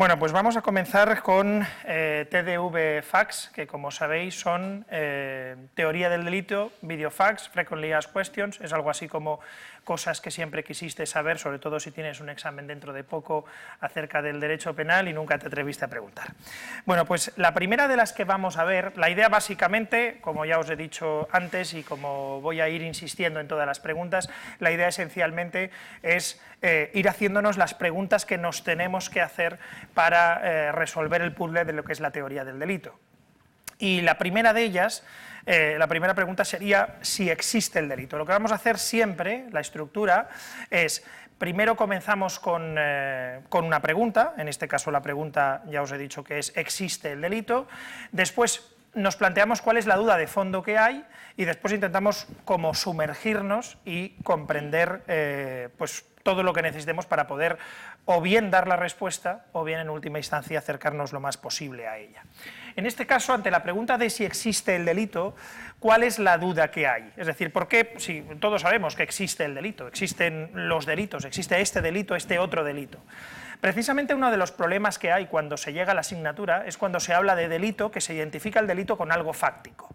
Bueno, pues vamos a comenzar con eh, TDV Facts, que como sabéis son eh, teoría del delito, video facts, frequently asked questions, es algo así como cosas que siempre quisiste saber, sobre todo si tienes un examen dentro de poco acerca del derecho penal y nunca te atreviste a preguntar. Bueno, pues la primera de las que vamos a ver, la idea básicamente, como ya os he dicho antes y como voy a ir insistiendo en todas las preguntas, la idea esencialmente es eh, ir haciéndonos las preguntas que nos tenemos que hacer para eh, resolver el puzzle de lo que es la teoría del delito. Y la primera de ellas eh, la primera pregunta sería si existe el delito. Lo que vamos a hacer siempre, la estructura, es primero comenzamos con, eh, con, una pregunta, en este caso la pregunta ya os he dicho que es ¿existe el delito? Después nos planteamos cuál es la duda de fondo que hay y después intentamos como sumergirnos y comprender pues, todo lo que necesitemos para poder o bien dar la respuesta o bien en última instancia acercarnos lo más posible a ella. En este caso, ante la pregunta de si existe el delito, ¿cuál es la duda que hay? Es decir, ¿por qué? Si todos sabemos que existe el delito, existen los delitos, existe este delito, este otro delito. Precisamente uno de los problemas que hay cuando se llega a la asignatura es cuando se habla de delito, que se identifica el delito con algo fáctico.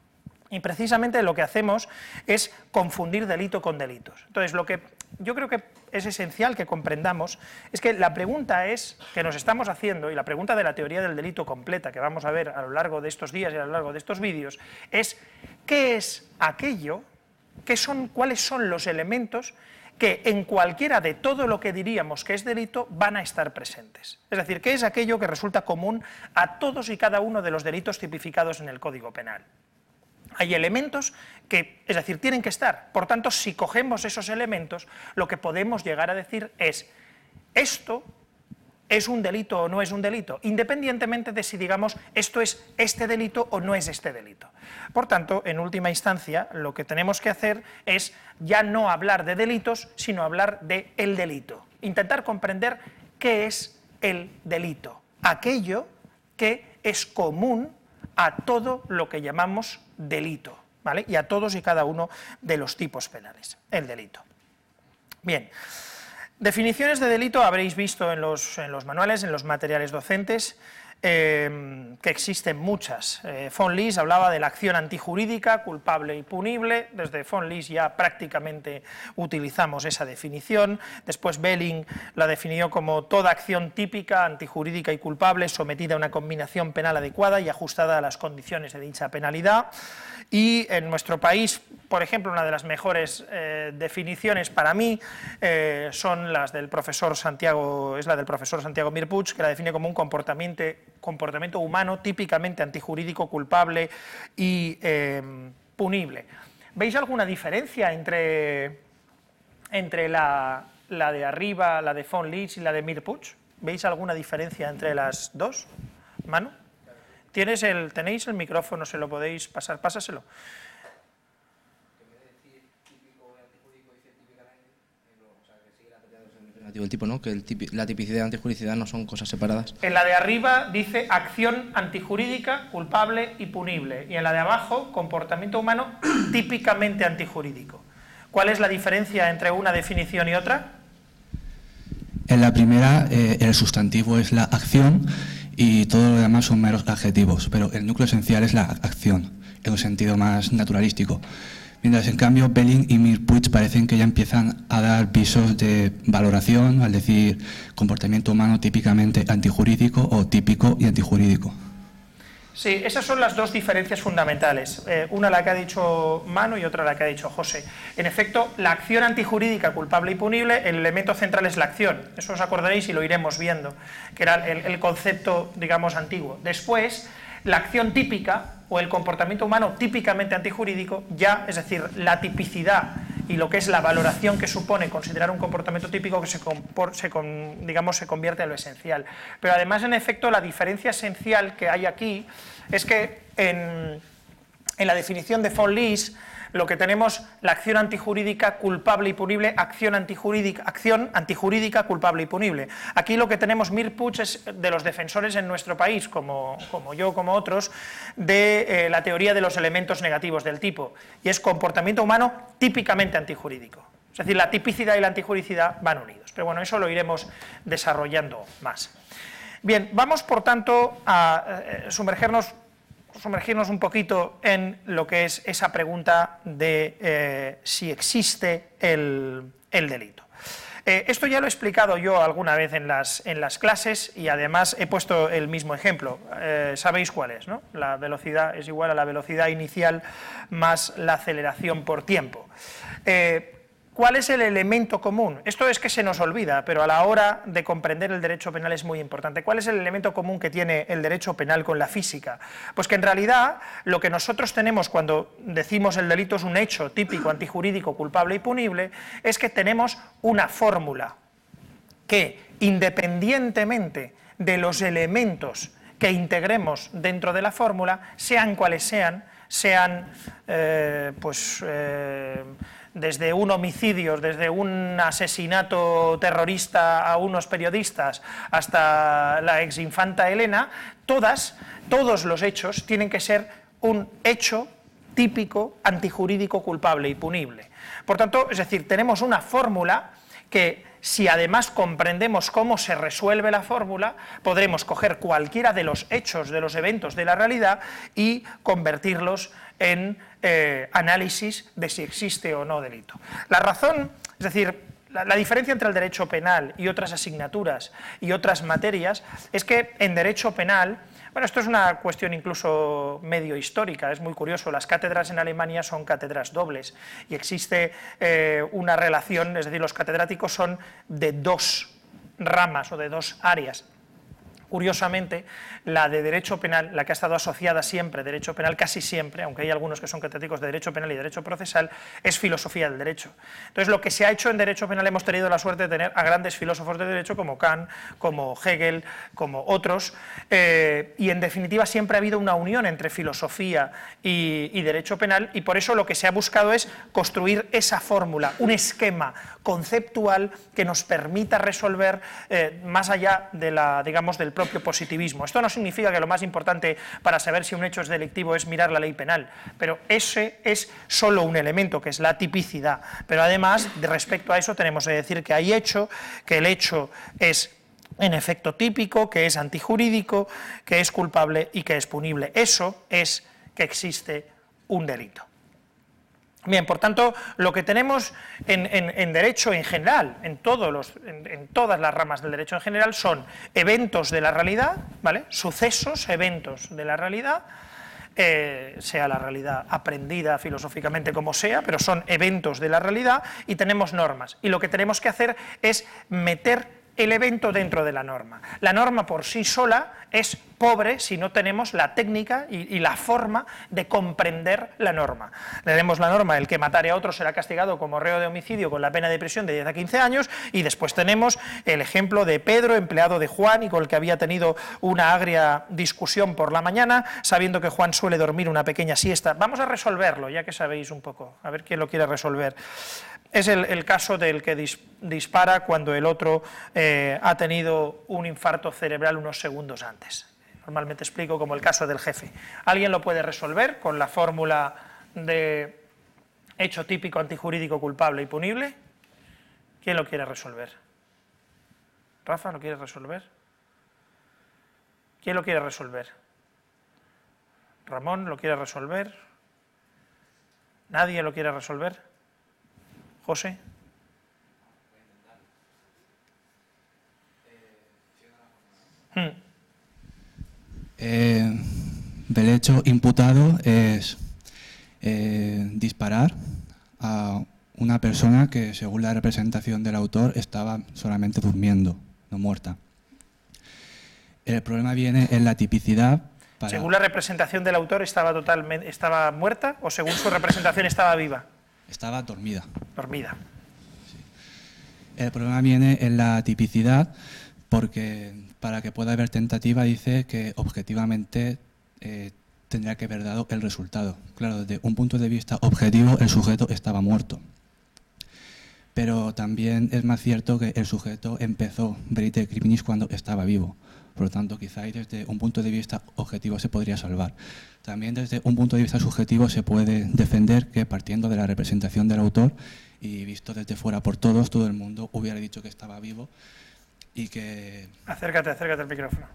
Y precisamente lo que hacemos es confundir delito con delitos. Entonces, lo que yo creo que es esencial que comprendamos es que la pregunta es que nos estamos haciendo, y la pregunta de la teoría del delito completa que vamos a ver a lo largo de estos días y a lo largo de estos vídeos, es ¿qué es aquello? ¿Qué son, ¿Cuáles son los elementos que en cualquiera de todo lo que diríamos que es delito van a estar presentes. Es decir, ¿qué es aquello que resulta común a todos y cada uno de los delitos tipificados en el Código Penal? Hay elementos que, es decir, tienen que estar. Por tanto, si cogemos esos elementos, lo que podemos llegar a decir es, esto es un delito o no es un delito, independientemente de si digamos esto es este delito o no es este delito. Por tanto, en última instancia, lo que tenemos que hacer es ya no hablar de delitos, sino hablar de el delito. Intentar comprender qué es el delito, aquello que es común a todo lo que llamamos delito, ¿vale? Y a todos y cada uno de los tipos penales, el delito. Bien, definiciones de delito habréis visto en los, en los manuales, en los materiales docentes, Em, que existen muchas. Eh, von Lis hablaba de la acción antijurídica, culpable y punible, desde von Lis ya prácticamente utilizamos esa definición, después Belling la definió como toda acción típica, antijurídica y culpable, sometida a una combinación penal adecuada y ajustada a las condiciones de dicha penalidad, y en nuestro país, por ejemplo, una de las mejores eh, definiciones para mí eh, son las del profesor Santiago, es la del profesor Santiago Mirpuch, que la define como un comportamiento comportamiento humano típicamente antijurídico, culpable y em, punible. ¿Veis alguna diferencia entre, entre la, de arriba, la de von Leach y la de Mirpuch? ¿Veis alguna diferencia entre las dos? ¿Mano? ¿Tienes el, ¿Tenéis el micrófono? ¿Se lo podéis pasar? Pásaselo. El tipo, ¿no? que la tipicidad y antijuricidad no son cosas separadas. En la de arriba dice acción antijurídica, culpable y punible, y en la de abajo comportamiento humano típicamente antijurídico. ¿Cuál es la diferencia entre una definición y otra? En la primera, eh, el sustantivo es la acción y todo lo demás son meros adjetivos, pero el núcleo esencial es la acción, en un sentido más naturalístico. Mientras en cambio Belling y Mirpuig parecen que ya empiezan a dar visos de valoración, al decir comportamiento humano típicamente antijurídico o típico y antijurídico. Sí, esas son las dos diferencias fundamentales. Eh, una la que ha dicho Manu y otra la que ha dicho José. En efecto, la acción antijurídica culpable y punible, el elemento central es la acción. Eso os acordaréis y lo iremos viendo, que era el, el concepto, digamos, antiguo. Después, la acción típica o el comportamiento humano típicamente antijurídico, ya, es decir, la tipicidad y lo que es la valoración que supone considerar un comportamiento típico que se, digamos, se convierte en lo esencial. Pero además, en efecto, la diferencia esencial que hay aquí es que en, en la definición de von Lis, lo que tenemos la acción antijurídica culpable y punible, acción antijurídica, acción antijurídica culpable y punible. Aquí lo que tenemos Mir Puig es de los defensores en nuestro país, como, como yo, como otros, de eh, la teoría de los elementos negativos del tipo, y es comportamiento humano típicamente antijurídico. Es decir, la tipicidad y la antijuricidad van unidos. Pero bueno, eso lo iremos desarrollando más. Bien, vamos por tanto a eh, sumergernos, sumergirnos un poquito en lo que es esa pregunta de eh, si existe el, delito. Eh, esto ya lo he explicado yo alguna vez en las, en las clases y además he puesto el mismo ejemplo. Sabéis cuál es, ¿no? La velocidad es igual a la velocidad inicial más la aceleración por tiempo. ¿Cuál es el elemento común? Esto es que se nos olvida, pero a la hora de comprender el derecho penal es muy importante. ¿Cuál es el elemento común que tiene el derecho penal con la física? Pues que en realidad lo que nosotros tenemos cuando decimos el delito es un hecho típico, antijurídico, culpable y punible, es que tenemos una fórmula que independientemente de los elementos que integremos dentro de la fórmula, sean cuales sean, sean eh, pues... Eh, desde un homicidio, desde un asesinato terrorista a unos periodistas hasta la exinfanta Elena, todas, todos los hechos tienen que ser un hecho típico, antijurídico, culpable y punible. Por tanto, es decir, tenemos una fórmula que si además comprendemos cómo se resuelve la fórmula, podremos coger cualquiera de los hechos, de los eventos de la realidad y convertirlos en eh, análisis de si existe o no delito. La razón, es decir, la, diferencia entre el derecho penal y otras asignaturas y otras materias es que en derecho penal, bueno, esto es una cuestión incluso medio histórica, es muy curioso, las cátedras en Alemania son cátedras dobles y existe eh, una relación, es decir, los catedráticos son de dos ramas o de dos áreas Curiosamente, la de derecho penal, la que ha estado asociada siempre, derecho penal casi siempre, aunque hay algunos que son catedráticos de derecho penal y derecho procesal, es filosofía del derecho. Entonces, lo que se ha hecho en derecho penal hemos tenido la suerte de tener a grandes filósofos de derecho como Kant, como Hegel, como otros, eh, y en definitiva siempre ha habido una unión entre filosofía y, derecho penal, y por eso lo que se ha buscado es construir esa fórmula, un esquema conceptual que nos permita resolver eh, más allá de la, digamos, del propio positivismo. Esto no significa que lo más importante para saber si un hecho es delictivo es mirar la ley penal, pero ese es solo un elemento, que es la tipicidad. Pero además, respecto a eso, tenemos que decir que hay hecho, que el hecho es en efecto típico, que es antijurídico, que es culpable y que es punible. Eso es que existe un delito. Bien, por tanto, lo que tenemos en, derecho en general, en, todas las ramas del derecho en general, son eventos de la realidad, ¿vale? sucesos, eventos de la realidad, eh, sea la realidad aprendida filosóficamente como sea, pero son eventos de la realidad y tenemos normas. Y lo que tenemos que hacer es meter el evento dentro de la norma. La norma por sí sola es pobre si no tenemos la técnica y, la forma de comprender la norma. Tenemos la norma, el que matare a otro será castigado como reo de homicidio con la pena de prisión de 10 a 15 años, y después tenemos el ejemplo de Pedro, empleado de Juan, y con el que había tenido una agria discusión por la mañana, sabiendo que Juan suele dormir una pequeña siesta. Vamos a resolverlo, ya que sabéis un poco, a ver quién lo quiere resolver. Es el, caso del que dispara cuando el otro eh, ha tenido un infarto cerebral unos segundos antes. Normalmente explico como el caso del jefe. ¿Alguien lo puede resolver con la fórmula de hecho típico antijurídico culpable y punible? ¿Quién lo quiere resolver? ¿Rafa lo quiere resolver? ¿Quién lo quiere resolver? ¿Ramón lo quiere resolver? ¿Nadie lo quiere resolver? José. Hmm. Eh, el hecho imputado es eh, disparar a una persona que, según la representación del autor, estaba solamente durmiendo, no muerta. El problema viene en la tipicidad. ¿Según la representación del autor estaba, totalmente, estaba muerta o según su representación estaba viva? Estaba dormida. Dormida. El problema viene en la tipicidad, porque para que pueda haber tentativa dice que objetivamente eh, tendría que haber dado el resultado. Claro, desde un punto de vista objetivo, el sujeto estaba muerto. Pero también es más cierto que el sujeto empezó Verite Criminis cuando estaba vivo. Por lo tanto, quizá desde un punto de vista objetivo se podría salvar. También desde un punto de vista subjetivo se puede defender que partiendo de la representación del autor y visto desde fuera por todos, todo el mundo hubiera dicho que estaba vivo y que... Acércate, acércate al micrófono.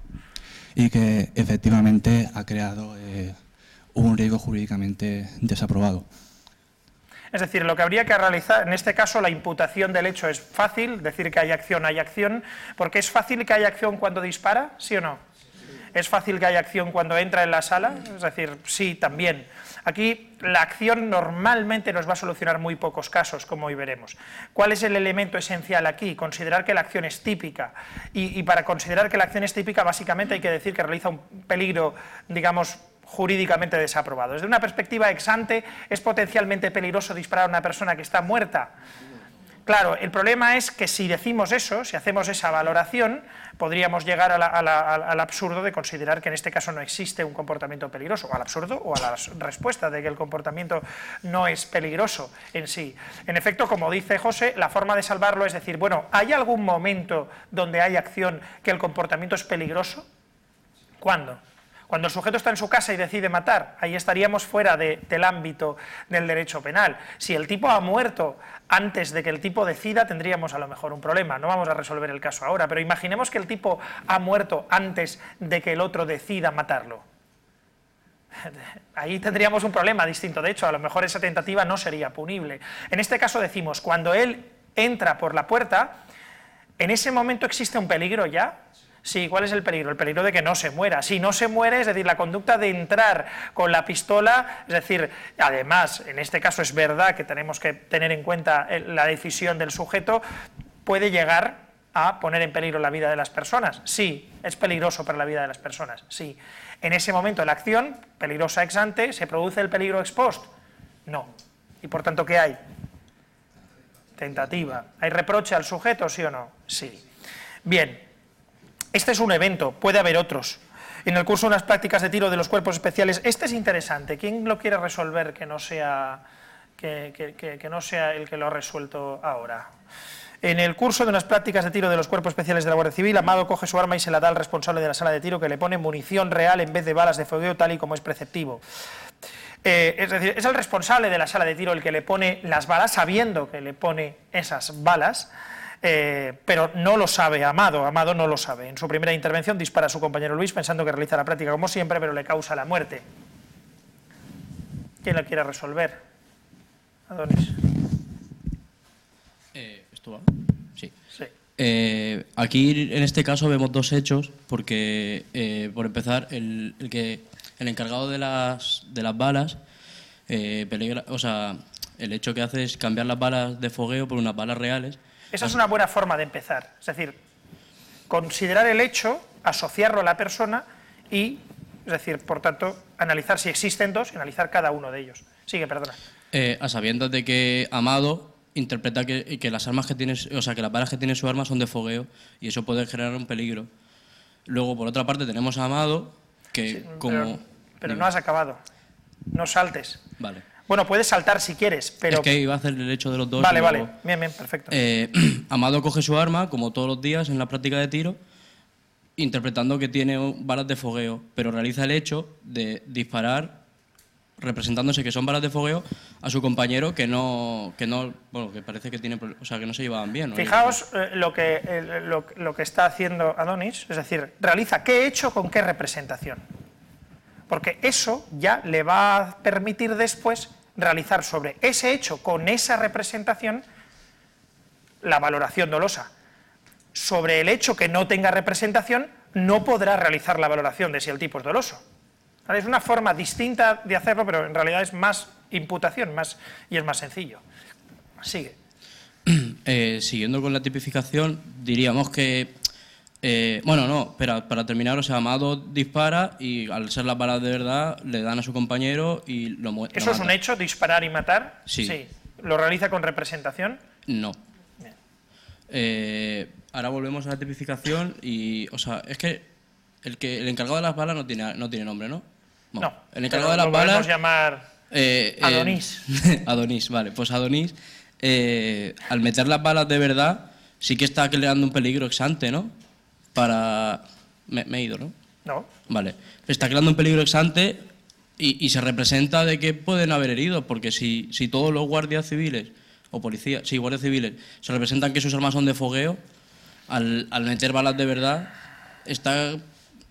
Y que efectivamente ha creado eh, un riesgo jurídicamente desaprobado. Es decir, lo que habría que realizar, en este caso la imputación del hecho es fácil, decir que hay acción, hay acción, porque es fácil que haya acción cuando dispara, ¿sí o no? ¿Es fácil que haya acción cuando entra en la sala? Es decir, sí, también. Aquí la acción normalmente nos va a solucionar muy pocos casos, como hoy veremos. ¿Cuál es el elemento esencial aquí? Considerar que la acción es típica. Y, y para considerar que la acción es típica, básicamente hay que decir que realiza un peligro, digamos, jurídicamente desaprobado. Desde una perspectiva ex ante, ¿es potencialmente peligroso disparar a una persona que está muerta? Claro, el problema es que si decimos eso, si hacemos esa valoración, podríamos llegar al absurdo de considerar que en este caso no existe un comportamiento peligroso, o al absurdo o a la respuesta de que el comportamiento no es peligroso en sí. En efecto, como dice José, la forma de salvarlo es decir, bueno, ¿hay algún momento donde hay acción que el comportamiento es peligroso? ¿Cuándo? Cuando el sujeto está en su casa y decide matar, ahí estaríamos fuera del ámbito del derecho penal. Si el tipo ha muerto antes de que el tipo decida, tendríamos a lo mejor un problema. No vamos a resolver el caso ahora, pero imaginemos que el tipo ha muerto antes de que el otro decida matarlo. Ahí tendríamos un problema distinto. De hecho, a lo mejor esa tentativa no sería punible. En este caso decimos, cuando él entra por la puerta, ¿en ese momento existe un peligro ya? Sí, ¿cuál es el peligro? El peligro de que no se muera. Si no se muere, es decir, la conducta de entrar con la pistola, es decir, además, en este caso es verdad que tenemos que tener en cuenta la decisión del sujeto, puede llegar a poner en peligro la vida de las personas. Sí, es peligroso para la vida de las personas, sí. En ese momento la acción, peligrosa ex ante, ¿se produce el peligro ex post? No. Y por tanto, ¿qué hay? Tentativa. ¿Hay reproche al sujeto, sí o no? Sí. Bien, este es un evento, puede haber otros. En el curso de unas prácticas de tiro de los cuerpos especiales, este es interesante. ¿Quién lo quiere resolver que no sea, que, no sea el que lo ha resuelto ahora? En el curso de unas prácticas de tiro de los cuerpos especiales de la Guardia Civil, Amado coge su arma y se la da al responsable de la sala de tiro que le pone munición real en vez de balas de fogueo tal y como es preceptivo. Eh, es decir, es el responsable de la sala de tiro el que le pone las balas sabiendo que le pone esas balas eh, pero no lo sabe Amado, Amado no lo sabe. En su primera intervención dispara a su compañero Luis pensando que realiza la práctica como siempre, pero le causa la muerte. ¿Quién la quiere resolver? Adonis. Eh, ¿Esto va? Sí. Eh, aquí en este caso vemos dos hechos, porque por empezar, el, que, el encargado de las, de las balas, peligra, o sea, el hecho que hace es cambiar las balas de fogueo por unas balas reales, esa es una buena forma de empezar. Es decir, considerar el hecho, asociarlo a la persona y, es decir, por tanto, analizar si existen dos y analizar cada uno de ellos. Sigue, perdona. Eh, a sabiendas de que Amado interpreta que, que, las armas que tiene, o sea, que las balas que tiene su arma son de fogueo y eso puede generar un peligro. Luego, por otra parte, tenemos a Amado que como... pero no has acabado. No saltes. Vale. Bueno, puedes saltar si quieres, pero... Es que iba a hacer el hecho de los dos. Vale, vale, bien, bien, perfecto. Eh, Amado coge su arma, como todos los días en la práctica de tiro, interpretando que tiene balas de fogueo, pero realiza el hecho de disparar representándose que son balas de fogueo a su compañero que no, que no bueno, que parece que tiene, o sea, que no se llevaban bien. Fijaos eh, lo, que, lo, lo que está haciendo Adonis, es decir, realiza qué hecho con qué representación porque eso ya le va a permitir después realizar sobre ese hecho, con esa representación, la valoración dolosa. Sobre el hecho que no tenga representación, no podrá realizar la valoración de si el tipo es doloso. Es una forma distinta de hacerlo, pero en realidad es más imputación más, y es más sencillo. Sigue. Eh, siguiendo con la tipificación, diríamos que eh, bueno, no, pero para terminar, o sea, Amado dispara y al ser las balas de verdad le dan a su compañero y lo muere. ¿Eso es un hecho, disparar y matar? Sí. ¿Lo realiza con representación? No. Eh, ahora volvemos a la tipificación y, o sea, es que el, que el encargado de las balas no tiene, no tiene nombre, ¿no? No, el encargado de las lo podemos balas... llamar eh, eh, Adonís. Adonís, vale. Pues Adonís, eh, al meter las balas de verdad, sí que está creando un peligro ex ante, ¿no? Para... Me, me he ido, ¿no? No, Vale. Está creando un peligro ex ante y, y se representa de que pueden haber heridos, porque si, si todos los guardias civiles o policías, sí, guardias civiles, se representan que sus armas son de fogueo, al, al meter balas de verdad, está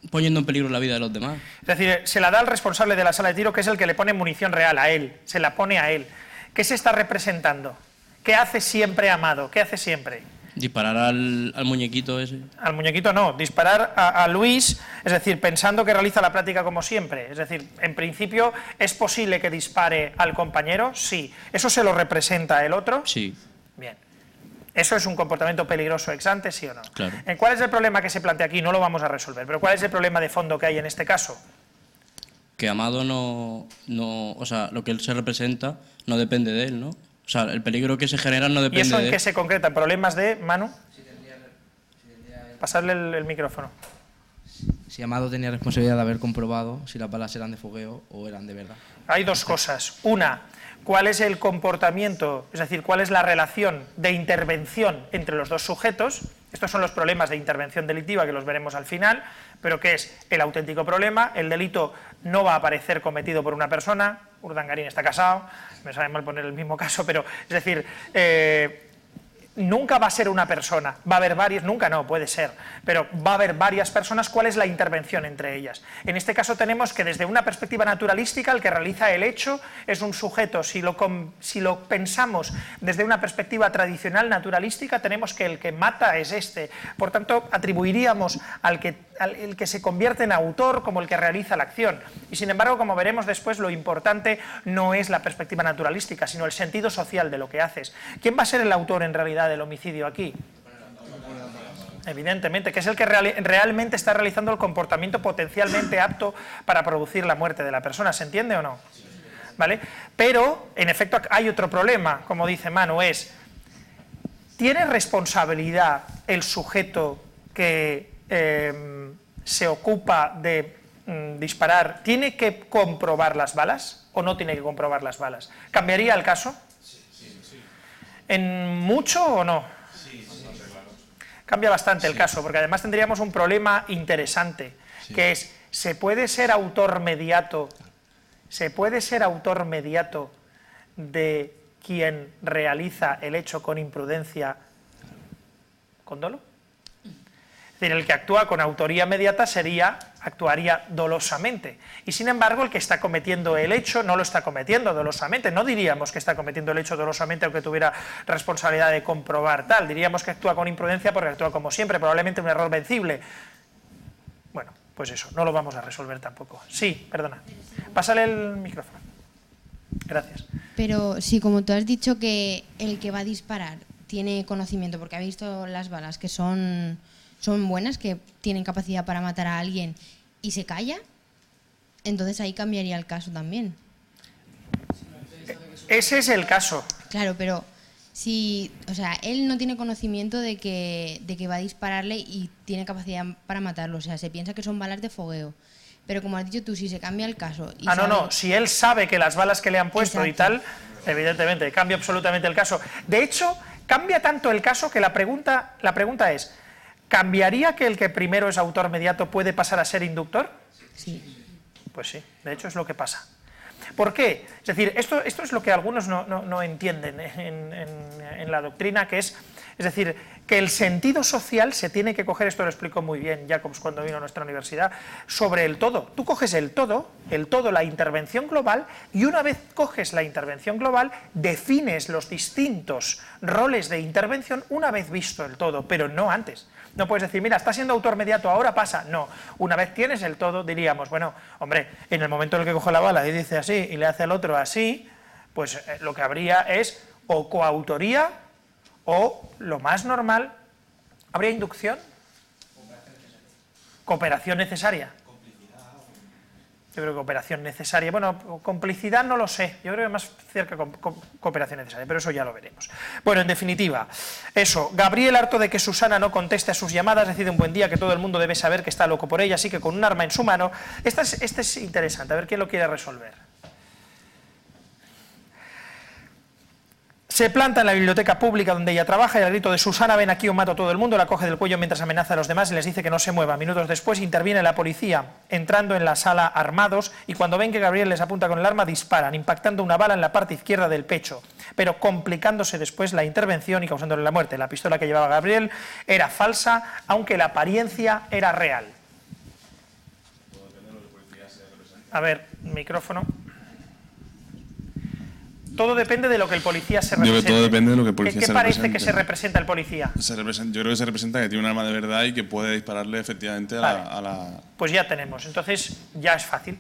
poniendo en peligro la vida de los demás. Es decir, se la da al responsable de la sala de tiro, que es el que le pone munición real a él, se la pone a él. ¿Qué se está representando? ¿Qué hace siempre Amado? ¿Qué hace siempre? Disparar al, al muñequito ese. Al muñequito no, disparar a, a Luis, es decir, pensando que realiza la práctica como siempre. Es decir, en principio, ¿es posible que dispare al compañero? Sí. ¿Eso se lo representa el otro? Sí, Bien. ¿Eso es un comportamiento peligroso ex ante, sí o no? Claro. Eh, ¿Cuál es el problema que se plantea aquí? No lo vamos a resolver, pero ¿cuál es el problema de fondo que hay en este caso? que Amado no, no, o sea, lo que él se representa no depende de él, ¿no? O sea, el peligro que se genera no ¿Y depende eso de en él. qué se concreta? ¿En problemas de Manu? Pasarle el, el micrófono. Si Amado tenía responsabilidad de haber comprobado si las balas eran de fogueo o eran de verdad. Hay dos cosas. Una, ¿cuál es el comportamiento, es decir, cuál es la relación de intervención entre los dos sujetos? Estos son los problemas de intervención delictiva que los veremos al final, pero ¿qué es el auténtico problema? El delito no va a aparecer cometido por una persona, Urdangarín está casado, me sabe mal poner el mismo caso, pero es decir, eh, nunca va a ser una persona, va a haber varias, nunca no, puede ser, pero va a haber varias personas, ¿cuál es la intervención entre ellas? En este caso tenemos que desde una perspectiva naturalística el que realiza el hecho es un sujeto, si lo, si lo pensamos desde una perspectiva tradicional naturalística tenemos que el que mata es este, por tanto atribuiríamos al que, el que se convierte en autor como el que realiza la acción, y sin embargo como veremos después lo importante no es la perspectiva naturalística, sino el sentido social de lo que haces. ¿Quién va a ser el autor en realidad del homicidio aquí? Evidentemente, que es el que realmente está realizando el comportamiento potencialmente apto para producir la muerte de la persona. ¿Se entiende o no? ¿Vale? Pero, en efecto, hay otro problema, como dice Manu, es, ¿tiene responsabilidad el sujeto que eh, se ocupa de mm, disparar? ¿Tiene que comprobar las balas o no tiene que comprobar las balas? ¿Cambiaría el caso? ¿En mucho o no? Cambia bastante el caso, porque además tendríamos un problema interesante, que es, ¿se puede ser autor mediato, se puede ser autor mediato de quien realiza el hecho con imprudencia con dolo? Decir, el que actúa con autoría mediata sería, actuaría dolosamente. Y sin embargo, el que está cometiendo el hecho no lo está cometiendo dolosamente. No diríamos que está cometiendo el hecho dolosamente aunque tuviera responsabilidad de comprobar tal. Diríamos que actúa con imprudencia porque actúa como siempre, probablemente un error vencible. Bueno, pues eso, no lo vamos a resolver tampoco. Sí, perdona. Pásale el micrófono. Gracias. Pero si como tú has dicho que el que va a disparar tiene conocimiento porque ha visto las balas que son, son buenas, que tienen capacidad para matar a alguien y se calla, entonces ahí cambiaría el caso también. Ese es el caso. Claro, pero si, o sea, él no tiene conocimiento de que, de que va a dispararle y tiene capacidad para matarlo, o sea, se piensa que son balas de fogueo. Pero como has dicho tú, si se cambia el caso... Y Ah, no, sabe- no, si él sabe que las balas que le han puesto y tal, evidentemente, cambia absolutamente el caso. De hecho, cambia tanto el caso que la pregunta, la pregunta es, ¿cambiaría que el que primero es autor mediato puede pasar a ser inductor? Sí. Pues sí, de hecho es lo que pasa. ¿Por qué? Es decir, esto, esto es lo que algunos no, no- no entienden en, en- en la doctrina, que es, es decir, que el sentido social se tiene que coger, esto lo explicó muy bien Jacobs cuando vino a nuestra universidad, sobre el todo. Tú coges el todo, el todo, la intervención global, y una vez coges la intervención global, defines los distintos roles de intervención una vez visto el todo, pero no antes. No puedes decir, mira, está siendo autor mediato, ahora pasa. No, una vez tienes el todo, diríamos, bueno, hombre, en el momento en el que coge la bala y dice así y le hace al otro así, pues eh, lo que habría es o coautoría o, lo más normal, ¿habría inducción? Cooperación necesaria. Es Yo creo que cooperación necesaria. Bueno, complicidad no lo sé. Yo creo que más cerca cooperación necesaria, pero eso ya lo veremos. Bueno, en definitiva, eso. Gabriel, harto de que Susana no conteste a sus llamadas, decide un buen día que todo el mundo debe saber que está loco por ella, así que con un arma en su mano. Esta es- este es interesante, a ver quién lo quiere resolver. Se planta en la biblioteca pública donde ella trabaja y al grito de Susana, ven aquí o mato a todo el mundo, la coge del cuello mientras amenaza a los demás y les dice que no se mueva. Minutos después interviene la policía, entrando en la sala armados y cuando ven que Gabriel les apunta con el arma disparan, impactando una bala en la parte izquierda del pecho, pero complicándose después la intervención y causándole la muerte. La pistola que llevaba Gabriel era falsa, aunque la apariencia era real. A ver, micrófono. Todo depende de lo que el policía se Yo creo que represente. todo depende de lo que el ¿Qué- policía ¿Qué, se parece que se representa el policía? Se representa- yo creo que se representa que tiene un arma de verdad y que puede dispararle efectivamente a, Vale. la, a la- Pues ya tenemos. Entonces ya es fácil,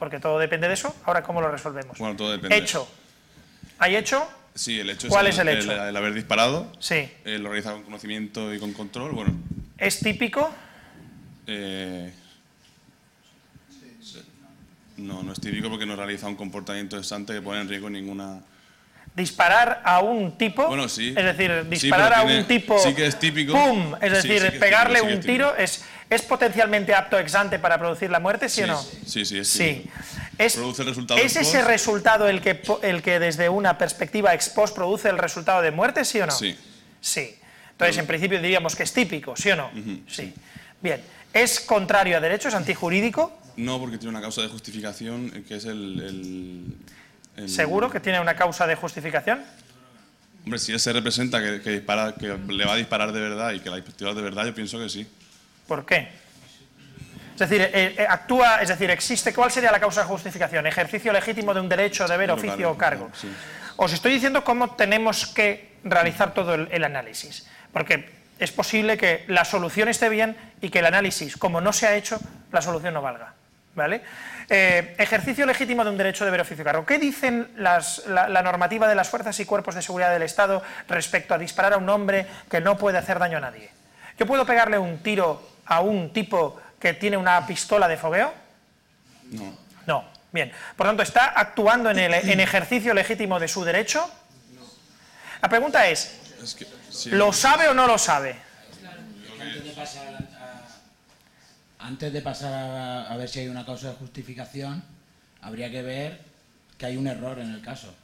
porque todo depende de eso. Ahora, ¿cómo lo resolvemos? Bueno, todo depende. Hecho. ¿Hay hecho? Sí, el hecho ¿Cuál es el hecho? El, haber disparado, Sí. eh, lo realiza con conocimiento y con control. Bueno, ¿Es típico? eh, no, no es típico porque no realiza un comportamiento estante que pone en riesgo ninguna. Disparar a un tipo. Bueno, sí. Es decir, disparar a tiene- un tipo. sí que es típico. ¡Pum! Es decir, sí que es pegarle típico, un es tiro es, es potencialmente apto ex ante para producir la muerte, ¿sí, o no? sí, sí, es Sí. Es, Produce el resultado ¿Es ese resultado el que, el que desde una perspectiva ex post produce el resultado de muerte, sí o no? Sí. Sí. Entonces, en principio diríamos que es típico, ¿sí o no? sí. Bien. ¿Es contrario a derecho? ¿Es antijurídico? No, porque tiene una causa de justificación eh, que es el. el- el- ¿Seguro que tiene una causa de justificación? Hombre, si él se representa que, que dispara, que le va a disparar de verdad y que la dispara de verdad, yo pienso que sí. ¿Por qué? Es decir, eh, eh, actúa, es decir, existe, ¿cuál sería la causa de justificación? Ejercicio legítimo de un derecho, deber, oficio claro, o cargo. claro, sí. Os estoy diciendo cómo tenemos que realizar todo el, el análisis, porque es posible que la solución esté bien y que el análisis, como no se ha hecho, la solución no valga. ¿Vale? Eh, ejercicio legítimo de un derecho, deber, oficio cargo. ¿Qué dicen las- la, la normativa de las fuerzas y cuerpos de seguridad del Estado respecto a disparar a un hombre que no puede hacer daño a nadie? ¿Yo puedo pegarle un tiro a un tipo que tiene una pistola de fogueo? No. No. Bien. Por tanto, ¿está actuando en, el, en ejercicio legítimo de su derecho? La pregunta es, Es que, sí. ¿lo sabe o no lo sabe? De a, antes de pasar a, a ver si hay una causa de justificación, habría que ver que hay un error en el caso.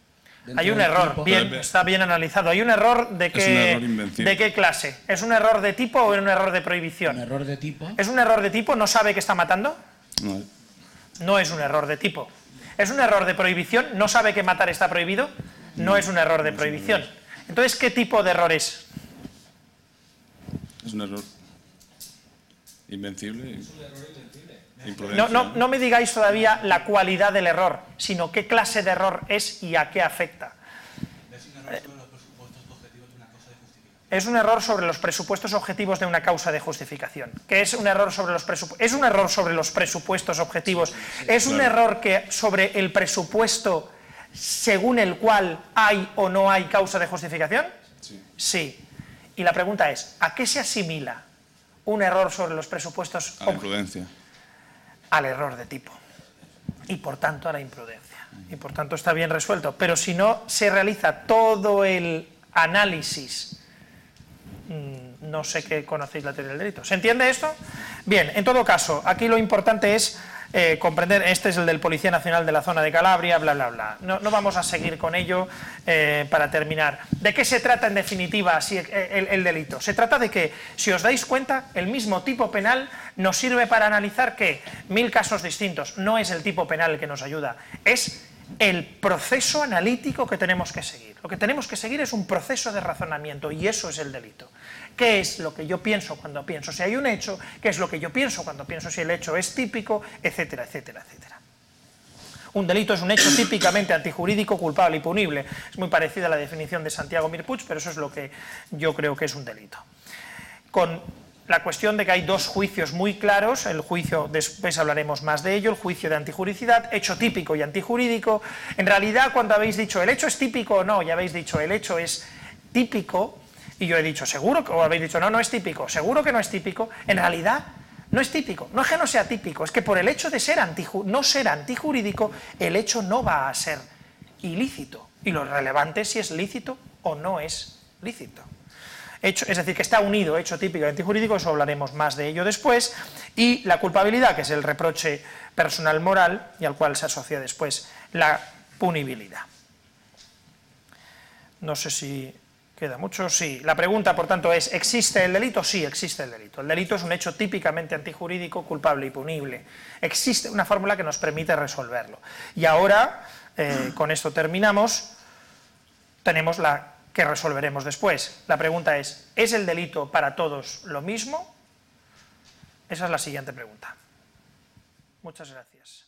Hay un error, tipo- bien, está bien analizado. ¿Hay un error de un qué, error de qué clase? ¿Es un error de tipo o es un error de Un prohibición? error de tipo. ¿Es un error de tipo? ¿No sabe que está matando? No, No es un error de tipo. ¿Es un error de prohibición? ¿No sabe que matar está prohibido? No es un error de prohibición. Entonces, ¿qué tipo de error es? es un error invencible. No, no, no me digáis todavía la cualidad del error, sino qué clase de error es y a qué afecta. Es un error sobre los presupuestos objetivos de una causa de justificación. ¿Qué es un error sobre los presupu- ¿Es un error sobre los presupuestos objetivos? ¿Es un claro. error que sobre el presupuesto según el cual hay o no hay causa de justificación? Sí. Sí. Y la pregunta es, ¿a qué se asimila un error sobre los presupuestos A la imprudencia. al error de tipo y por tanto a la imprudencia. Y por tanto está bien resuelto. Pero si no se realiza todo el análisis, mm, no sé qué conocéis la teoría del delito. ¿Se entiende esto? Bien, en todo caso, aquí lo importante es eh, comprender, este es el del Policía Nacional de la zona de Calabria, bla, bla, bla. No, no vamos a seguir con ello eh, para terminar. ¿De qué se trata en definitiva el, el delito? Se trata de que, si os dais cuenta, el mismo tipo penal nos sirve para analizar que mil casos distintos. No es el tipo penal el que nos ayuda, es el proceso analítico que tenemos que seguir. Lo que tenemos que seguir es un proceso de razonamiento y eso es el delito. ¿Qué es lo que yo pienso cuando pienso si hay un hecho? ¿Qué es lo que yo pienso cuando pienso si el hecho es típico? Etcétera, etcétera, etcétera. Un delito es un hecho típicamente antijurídico, culpable y punible. Es muy parecida a la definición de Santiago Mirpuch, pero eso es lo que yo creo que es un delito. Con la cuestión de que hay dos juicios muy claros, el juicio, después hablaremos más de ello, el juicio de antijuricidad, hecho típico y antijurídico. En realidad, cuando habéis dicho el hecho es típico o no, ya habéis dicho el hecho es típico, y yo he dicho seguro, que- o habéis dicho no, no es típico, seguro que no es típico, en realidad No es típico, no es que no sea típico, es que por el hecho de ser no ser antijurídico, el hecho no va a ser ilícito. Y lo relevante es si es lícito o no es lícito. Es decir, que está unido hecho típico y antijurídico, eso hablaremos más de ello después, y la culpabilidad, que es el reproche personal moral y al cual se asocia después la punibilidad. No sé si queda mucho. Sí. La pregunta, por tanto, es, ¿existe el delito? Sí, existe el delito. El delito es un hecho típicamente antijurídico, culpable y punible. Existe una fórmula que nos permite resolverlo. Y ahora, eh, con esto terminamos, tenemos la que resolveremos después. La pregunta es, ¿es el delito para todos lo mismo? Esa es la siguiente pregunta. Muchas gracias.